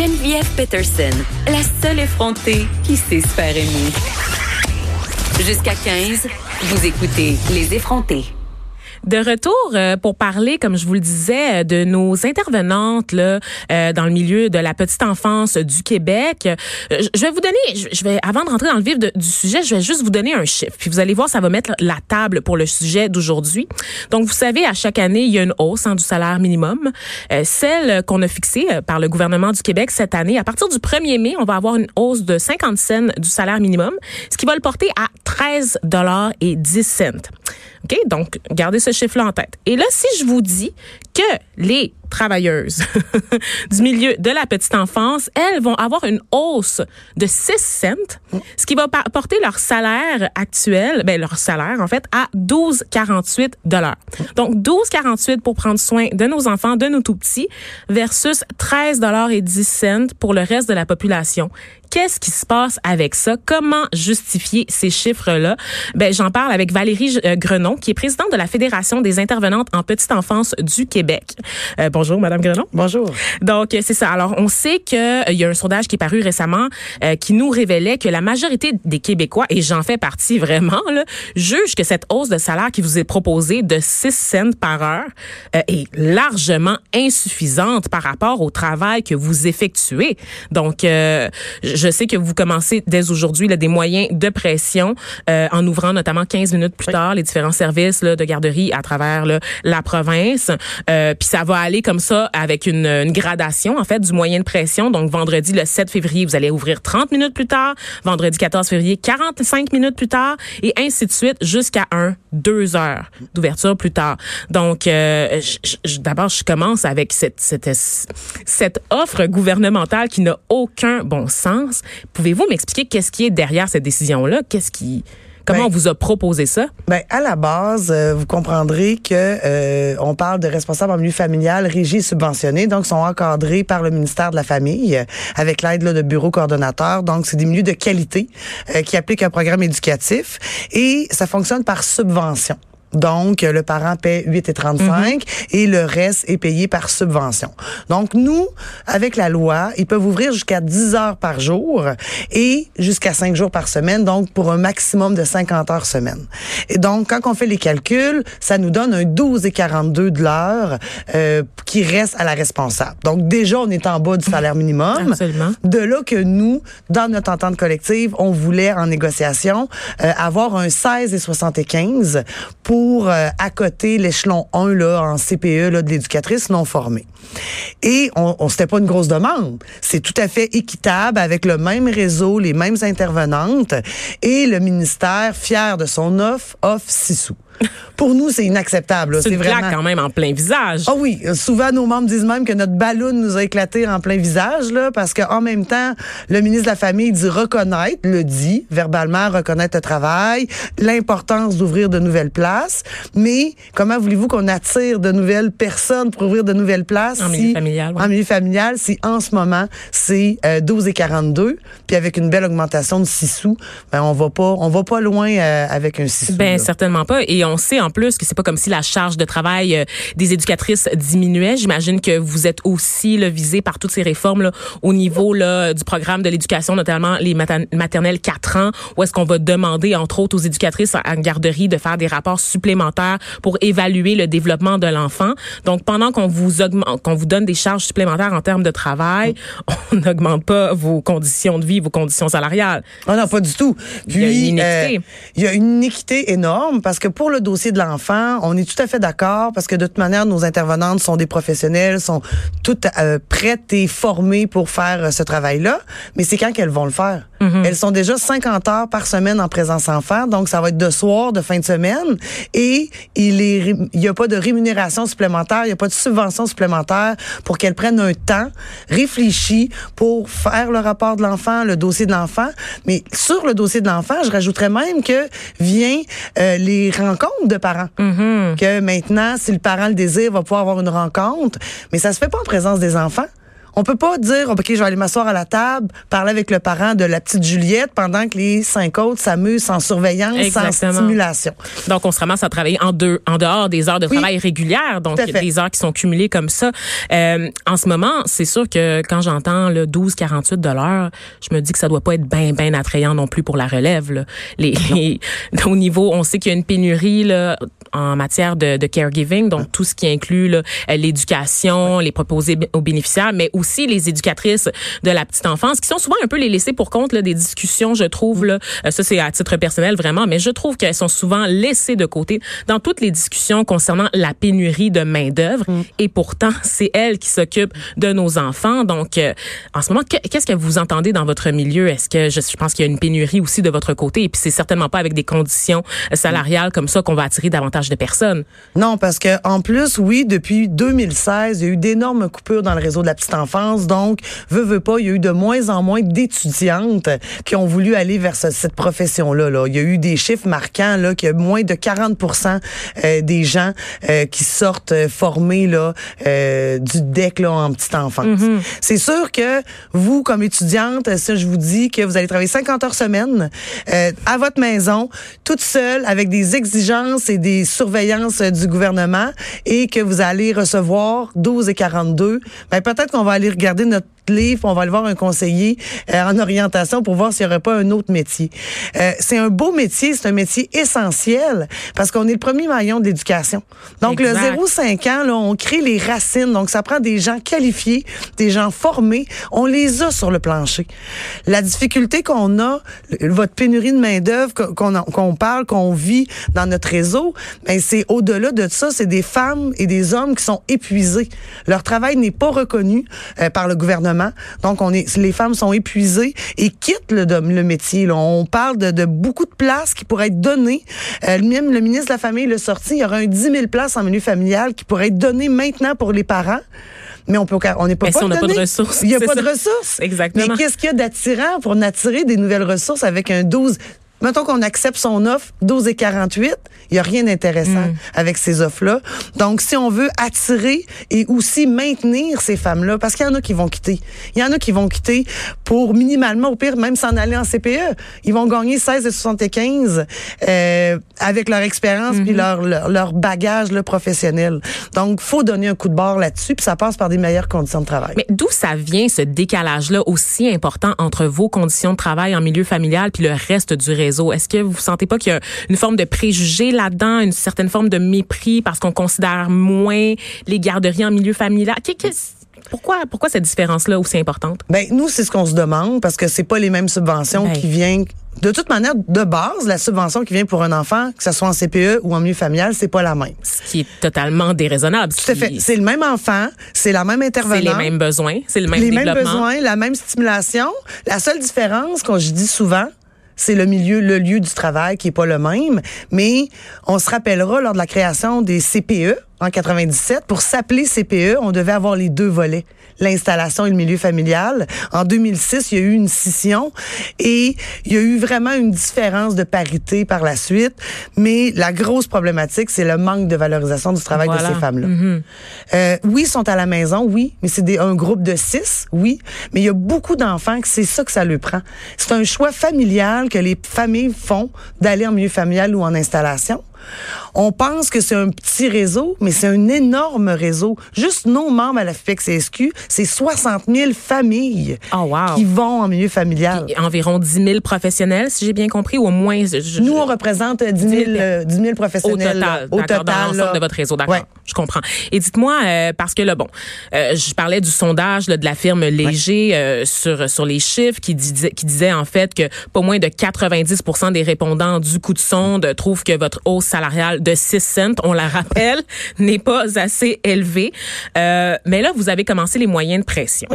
Geneviève Peterson, la seule effrontée qui sait se faire. Jusqu'à 15, vous écoutez Les effrontés. De retour euh, pour parler, comme je vous le disais, de nos intervenantes là, euh, dans le milieu de la petite enfance du Québec. Euh, je vais vous donner, je vais avant de rentrer dans le vif du sujet, je vais juste vous donner un chiffre. Puis vous allez voir, ça va mettre la table pour le sujet d'aujourd'hui. Donc, vous savez, à chaque année, il y a une hausse hein, du salaire minimum. Celle qu'on a fixée par le gouvernement du Québec cette année, à partir du 1er mai, on va avoir une hausse de 50 cents du salaire minimum, ce qui va le porter à 13 dollars et 10 cents. OK? Donc, gardez ce chiffre-là en tête. Et là, si je vous dis que les travailleuses du milieu de la petite enfance, elles vont avoir une hausse de 6 cents, ce qui va porter leur salaire actuel, ben leur salaire en fait, à 12,48 dollars. Donc 12,48 pour prendre soin de nos enfants, de nos tout petits, versus 13 dollars et 10 cents pour le reste de la population. Qu'est-ce qui se passe avec ça? Comment justifier ces chiffres-là? Ben, j'en parle avec Valérie euh, Grenon, qui est présidente de la Fédération des intervenantes en petite enfance du Québec. Euh, bonjour, Madame Grenon. Bonjour. Donc, euh, c'est ça. Alors, on sait qu'il y a un sondage qui est paru récemment euh, qui nous révélait que la majorité des Québécois, et j'en fais partie vraiment, là, jugent que cette hausse de salaire qui vous est proposée de 6 cents par heure euh, est largement insuffisante par rapport au travail que vous effectuez. Donc, euh, je sais que vous commencez dès aujourd'hui là, des moyens de pression euh, en ouvrant notamment 15 minutes plus tard les différents services là, de garderie à travers là, la province. Euh, Puis ça va aller comme ça avec une, gradation en fait du moyen de pression. Donc vendredi le 7 février, vous allez ouvrir 30 minutes plus tard. Vendredi 14 février, 45 minutes plus tard et ainsi de suite jusqu'à un deux heures d'ouverture plus tard. Donc euh, d'abord je commence avec cette, cette cette offre gouvernementale qui n'a aucun bon sens. Pouvez-vous m'expliquer qu'est-ce qui est derrière cette décision là Qu'est-ce qui Comment Ben, on vous a proposé ça? Ben à la base, euh, vous comprendrez que euh, on parle de responsables en milieu familial régis et subventionnés, donc sont encadrés par le ministère de la Famille euh, avec l'aide là, de bureaux coordonnateurs. Donc c'est des milieux de qualité euh, qui appliquent un programme éducatif et ça fonctionne par subvention. Donc, le parent paie 8,35 et le reste est payé par subvention. Donc, nous, avec la loi, ils peuvent ouvrir jusqu'à 10 heures par jour et jusqu'à 5 jours par semaine, donc pour un maximum de 50 heures semaine. Et donc, quand on fait les calculs, ça nous donne un 12,42 de l'heure euh, qui reste à la responsable. Donc, déjà, on est en bas du salaire minimum. Absolument. De là que nous, dans notre entente collective, on voulait en négociation euh, avoir un 16 et 75 pour euh, accoter l'échelon 1 là en CPE là, de l'éducatrice non formée. Et on, on c'était pas une grosse demande. C'est tout à fait équitable avec le même réseau, les mêmes intervenantes et le ministère fier de son offre offre 6 sous. Pour nous, c'est inacceptable. C'est une vraiment quand même en plein visage. ah oui, euh, souvent nos membres disent même que notre ballon nous a éclaté en plein visage là, parce qu'en même temps, le ministre de la Famille dit reconnaître, le dit verbalement, reconnaître le travail, l'importance d'ouvrir de nouvelles places, mais comment voulez-vous qu'on attire de nouvelles personnes pour ouvrir de nouvelles places En si- milieu familial, ouais. En milieu familial, si en ce moment c'est euh, 12 et 42, puis avec une belle augmentation de 6 sous, ben on va pas, on va pas loin euh, avec un 6 sous. Ben là. certainement pas. Et on sait en plus que c'est pas comme si la charge de travail euh, des éducatrices diminuait. J'imagine que vous êtes aussi là, visé par toutes ces réformes là, au niveau là, du programme de l'éducation, notamment les mater- maternelles 4 ans, où est-ce qu'on va demander entre autres aux éducatrices en garderie de faire des rapports supplémentaires pour évaluer le développement de l'enfant. Donc pendant qu'on vous augmente, qu'on vous donne des charges supplémentaires en termes de travail, on n'augmente pas vos conditions de vie, vos conditions salariales. Ah non, pas du tout. Il y a une Puis, euh, il y a une inéquité énorme parce que pour le le dossier de l'enfant, on est tout à fait d'accord parce que de toute manière, nos intervenantes sont des professionnels, sont toutes euh, prêtes et formées pour faire euh, ce travail-là. Mais c'est quand qu'elles vont le faire. Elles sont déjà 50 heures par semaine en présence enfant, donc ça va être de soir, de fin de semaine, et il est, il y a pas de rémunération supplémentaire, il y a pas de subvention supplémentaire pour qu'elles prennent un temps réfléchi pour faire le rapport de l'enfant, le dossier de l'enfant. Mais sur le dossier de l'enfant, je rajouterais même que vient euh, les rencontres de parents. Que maintenant, si le parent le désire, va pouvoir avoir une rencontre, mais ça se fait pas en présence des enfants. On peut pas dire, OK, je vais aller m'asseoir à la table, parler avec le parent de la petite Juliette pendant que les cinq autres s'amusent sans surveillance, Exactement. sans stimulation. Donc, on se ramasse à travailler en, deux, en dehors des heures de Oui. travail régulières, donc des heures qui sont cumulées comme ça. Euh, en ce moment, c'est sûr que quand j'entends le 12,48 de l'heure, je me dis que ça doit pas être bien, bien attrayant non plus pour la relève. Là. Les, les- au niveau, on sait qu'il y a une pénurie là, en matière de, de caregiving, donc tout ce qui inclut euh, l'éducation, les proposés aux bénéficiaires, mais aussi les éducatrices de la petite enfance, qui sont souvent un peu les laissées pour compte là, des discussions, je trouve. Là, Euh, ça, c'est à titre personnel vraiment, mais je trouve qu'elles sont souvent laissées de côté dans toutes les discussions concernant la pénurie de main-d'œuvre. Et pourtant, c'est elles qui s'occupent de nos enfants. Donc, euh, en ce moment, que- qu'est-ce que vous entendez dans votre milieu? Est-ce que je, je pense qu'il y a une pénurie aussi de votre côté? Et puis, c'est certainement pas avec des conditions euh, salariales comme ça qu'on va attirer davantage de personnes. Non, parce que en plus, oui, depuis 2016, il y a eu d'énormes coupures dans le réseau de la petite enfance. Donc, veut, veut pas, il y a eu de moins en moins d'étudiantes qui ont voulu aller vers ce- cette profession-là. Là. Il y a eu des chiffres marquants là qu'il y a moins de 40% euh, des gens euh, qui sortent euh, formés là euh, du DEC là en petite enfance. C'est sûr que vous, comme étudiante, ça, je vous dis que vous allez travailler 50 heures semaine à votre maison, toute seule, avec des exigences et des surveillances du gouvernement, et que vous allez recevoir 12 et 42. Ben peut-être qu'on va aller regarder notre livre, on va aller voir un conseiller euh, en orientation pour voir s'il n'y aurait pas un autre métier. Euh, c'est un beau métier, c'est un métier essentiel parce qu'on est le premier maillon de l'éducation. Donc Exact. le 0-5 ans, là, on crée les racines. Donc ça prend des gens qualifiés, des gens formés. On les a sur le plancher. La difficulté qu'on a, votre pénurie de main d'œuvre qu'on parle, qu'on vit dans notre réseau, ben c'est au-delà de ça, c'est des femmes et des hommes qui sont épuisés. Leur travail n'est pas reconnu euh, par le gouvernement. Donc on est, les femmes sont épuisées et quittent le, le métier. là. On parle de, de beaucoup de places qui pourraient être données. Euh, même le ministre de la Famille l'a sorti. Il y aura un 10 000 places en milieu familial qui pourraient être données maintenant pour les parents. Mais on peut, on n'est pas Mais si pas on n'a le pas de ressources, Il n'y a pas ça. de ressources. Exactement. Mais qu'est-ce qu'il y a d'attirant pour attirer des nouvelles ressources avec un 12? Mettons qu'on accepte son offre 12 et 48, il n'y a rien d'intéressant Mm. avec ces offres-là. Donc, si on veut attirer et aussi maintenir ces femmes-là, parce qu'il y en a qui vont quitter. Il y en a qui vont quitter pour minimalement, au pire, même s'en aller en CPE. Ils vont gagner 16 et 75 euh, avec leur expérience Mm-hmm. puis leur, leur, leur bagage là, professionnel. Donc, faut donner un coup de barre là-dessus, puis ça passe par des meilleures conditions de travail. Mais d'où ça vient ce décalage-là aussi important entre vos conditions de travail en milieu familial puis le reste du réseau? Est-ce que vous sentez pas qu'il y a une forme de préjugé là-dedans, une certaine forme de mépris parce qu'on considère moins les garderies en milieu familial? Pourquoi, pourquoi cette différence-là aussi importante? Ben nous, c'est ce qu'on se demande parce que c'est pas les mêmes subventions Ben. qui viennent. De toute manière, de base, la subvention qui vient pour un enfant, que ce soit en CPE ou en milieu familial, c'est pas la même. Ce qui est totalement déraisonnable. Tout à fait. C'est le même enfant, c'est la même C'est intervenante. les mêmes besoins, c'est le même les mêmes développement. besoins, la même stimulation. La seule différence, qu'on je dis souvent, c'est le milieu, le lieu du travail qui est pas le même. Mais on se rappellera lors de la création des CPE en 97, pour s'appeler CPE, on devait avoir les deux volets l'installation et le milieu familial. En 2006, il y a eu une scission et il y a eu vraiment une différence de parité par la suite. Mais la grosse problématique, c'est le manque de valorisation du travail Voilà. de ces femmes-là. Mhm. Euh, oui, ils sont à la maison, oui, mais c'est un groupe de six, oui. Mais il y a beaucoup d'enfants que c'est ça que ça leur prend. C'est un choix familial que les familles font d'aller en milieu familial ou en installation. On pense que c'est un petit réseau, mais c'est un énorme réseau. Juste nos membres à la FPEX-CSQ, c'est 60 000 familles Oh, wow. qui vont en milieu familial. Puis environ 10 000 professionnels, si j'ai bien compris, ou au moins. je- Nous, on représente 10 000, euh, 10 000 Au professionnels. total, là. au d'accord, dans total, l'ensemble de votre réseau, d'accord. Ouais. Je comprends. Et dites-moi, euh, parce que là, bon, euh, je parlais du sondage là, de la firme Léger euh, sur sur les chiffres qui disait qui disait en fait que pas moins de 90% des répondants du coup de sonde trouvent que votre hausse salariale de 6 cents, on la rappelle, n'est pas assez élevée. Euh, mais là, vous avez commencé les moyens de pression.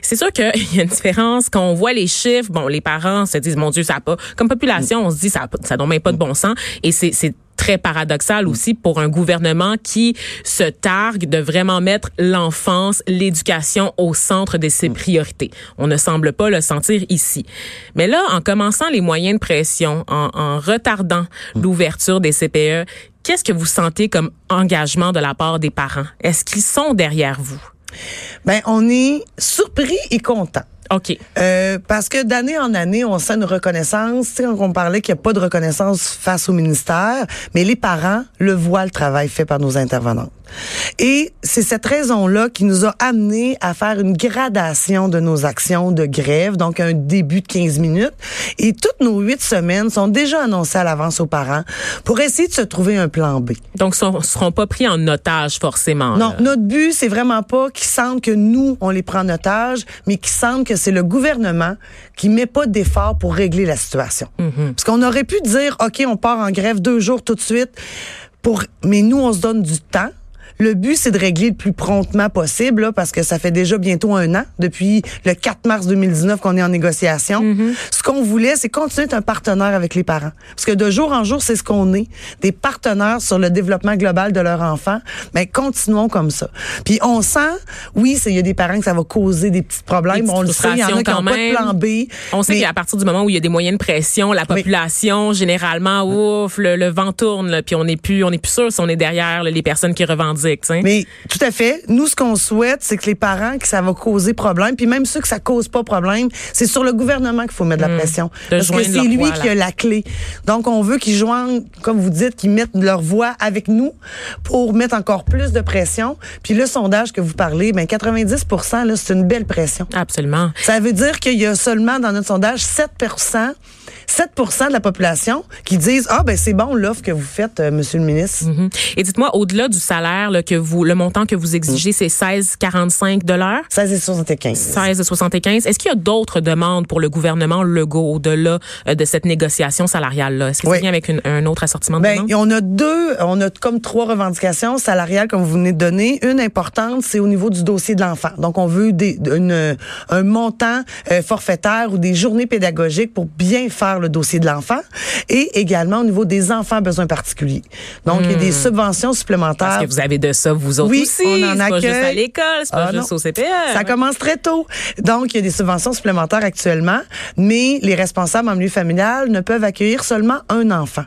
C'est sûr qu'il y a une différence quand on voit les chiffres. Bon, les parents se disent, mon Dieu, ça a pas. Comme population, on se dit, ça, ça donne même pas de bon sens. Et c'est très paradoxal aussi pour un gouvernement qui se targue de vraiment mettre l'enfance, l'éducation au centre de ses priorités. On ne semble pas le sentir ici. Mais là, en commençant les moyens de pression, en, retardant l'ouverture des CPE, qu'est-ce que vous sentez comme engagement de la part des parents? Est-ce qu'ils sont derrière vous? Ben, on est surpris et content. OK. Euh, parce que d'année en année, on sent une reconnaissance. Tu sais, on parlait qu'il n'y a pas de reconnaissance face au ministère, mais les parents le voient, le travail fait par nos intervenants. Et c'est cette raison-là qui nous a amené à faire une gradation de nos actions de grève, donc un début de 15 minutes. Et toutes nos huit semaines sont déjà annoncées à l'avance aux parents pour essayer de se trouver un plan B. Donc, ils ne seront pas pris en otage forcément. Non, là. notre but, c'est vraiment pas qu'ils sentent que nous, on les prend en otage, mais qu'ils sentent que c'est le gouvernement qui met pas d'efforts pour régler la situation. Parce qu'on aurait pu dire, OK, on part en grève deux jours tout de suite, pour, mais nous, on se donne du temps. Le but, c'est de régler le plus promptement possible, là, parce que ça fait déjà bientôt un an, depuis le 4 mars 2019 qu'on est en négociation. Ce qu'on voulait, c'est continuer d'être un partenaire avec les parents. Parce que de jour en jour, c'est ce qu'on est, des partenaires sur le développement global de leur enfant. Mais continuons comme ça. Puis on sent, oui, il y a des parents que ça va causer des petits problèmes. Des on le sait, il y en a qui frustrations n'ont pas de quand plan B. On sait mais- qu'à partir du moment où il y a des moyens de pression, la population, généralement, ouf, le, le vent tourne, là, puis on n'est plus, on plus sûr si on est derrière là, les personnes qui revendiquent. Mais tout à fait. Nous, ce qu'on souhaite, c'est que les parents, que ça va causer problème, puis même ceux que ça cause pas problème, c'est sur le gouvernement qu'il faut mettre de la pression. De Parce que c'est lui voix, qui a la clé. Donc, on veut qu'ils joignent, comme vous dites, qu'ils mettent leur voix avec nous pour mettre encore plus de pression. Puis le sondage que vous parlez, ben 90 là, c'est une belle pression. Absolument. Ça veut dire qu'il y a seulement dans notre sondage 7 7% de la population qui disent ah ben c'est bon l'offre que vous faites euh, monsieur le ministre. Mhm. Et dites-moi, au-delà du salaire là, que vous, le montant que vous exigez, c'est 16,45 dollars? 16 et 75. 16,75. Est-ce qu'il y a d'autres demandes pour le gouvernement Legault au-delà euh, de cette négociation salariale-là? Est-ce que Oui. c'est bien avec une- un autre assortiment de Ben, demandes? on a deux, on a comme trois revendications salariales comme vous venez de donner. Une importante, c'est au niveau du dossier de l'enfant. Donc, on veut des, une, un montant euh, forfaitaire ou des journées pédagogiques pour bien faire le dossier de l'enfant. Et également au niveau des enfants à besoins particuliers. Donc, il y a des subventions supplémentaires. Parce que vous avez de ça, vous autres Oui, aussi. on en c'est pas juste à accueille. l'école, c'est pas Ah, juste non. au CPE. Ça commence très tôt. Donc, il y a des subventions supplémentaires actuellement, mais les responsables en milieu familial ne peuvent accueillir seulement un enfant.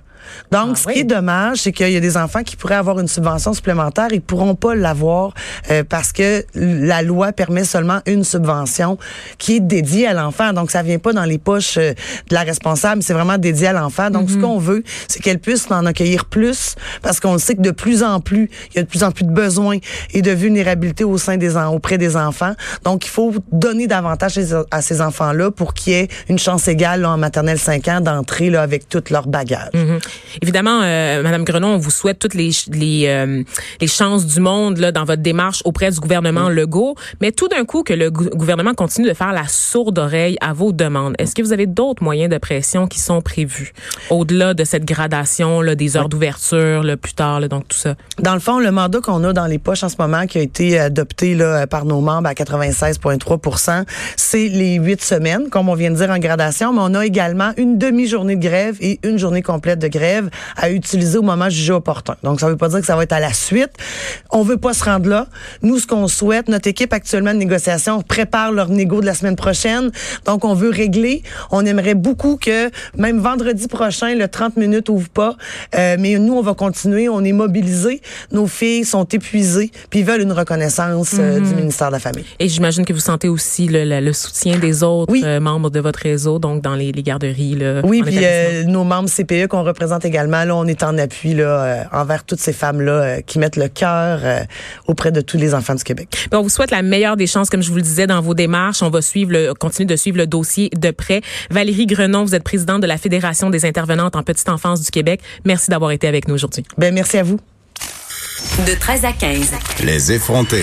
Donc, Ah ce oui. qui est dommage, c'est qu'il y a des enfants qui pourraient avoir une subvention supplémentaire et pourront pas l'avoir euh, parce que la loi permet seulement une subvention qui est dédiée à l'enfant. Donc, ça vient pas dans les poches euh, de la responsable, c'est vraiment dédié à l'enfant. Donc, Mm-hmm. ce qu'on veut, c'est qu'elle puisse en accueillir plus parce qu'on sait que de plus en plus, il y a de plus en plus de besoins et de vulnérabilité au sein des auprès des enfants. Donc, il faut donner davantage à ces- enfants-là pour qu'il y ait une chance égale là, en maternelle 5 ans d'entrer là avec tout leur bagage. Mhm. Évidemment, euh, Madame Grenon, on vous souhaite toutes les les, euh, les chances du monde là, dans votre démarche auprès du gouvernement Legault. Mais tout d'un coup, que le gou- gouvernement continue de faire la sourde oreille à vos demandes. Est-ce que vous avez d'autres moyens de pression qui sont prévus au-delà de cette gradation là, des heures d'ouverture, là, plus tard, là, donc tout ça? Dans le fond, le mandat qu'on a dans les poches en ce moment, qui a été adopté là, par nos membres à 96,3% c'est les huit semaines, comme on vient de dire en gradation, mais on a également une demi-journée de grève et une journée complète de grève à utiliser au moment jugé opportun. Donc, ça veut pas dire que ça va être à la suite. On veut pas se rendre là. Nous, ce qu'on souhaite, notre équipe actuellement de négociation prépare leur négo de la semaine prochaine. Donc, on veut régler. On aimerait beaucoup que même vendredi prochain, le 30 minutes ouvre pas. Euh, mais nous, on va continuer. On est mobilisés. Nos filles sont épuisées puis ils veulent une reconnaissance euh, du ministère de la Famille. Et j'imagine que vous sentez aussi le, le- le soutien des autres Oui. euh, membres de votre réseau, donc dans les, les garderies. Là, Oui, puis nos membres CPE qu'on représente également, là, on est en appui là, euh, envers toutes ces femmes-là euh, qui mettent le cœur euh, auprès de tous les enfants du Québec. Puis on vous souhaite la meilleure des chances, comme je vous le disais, dans vos démarches. On va suivre le, continuer de suivre le dossier de près. Valérie Grenon, vous êtes présidente de la Fédération des intervenantes en petite enfance du Québec. Merci d'avoir été avec nous aujourd'hui. Ben merci à vous. De 13 à 15. Les effrontés.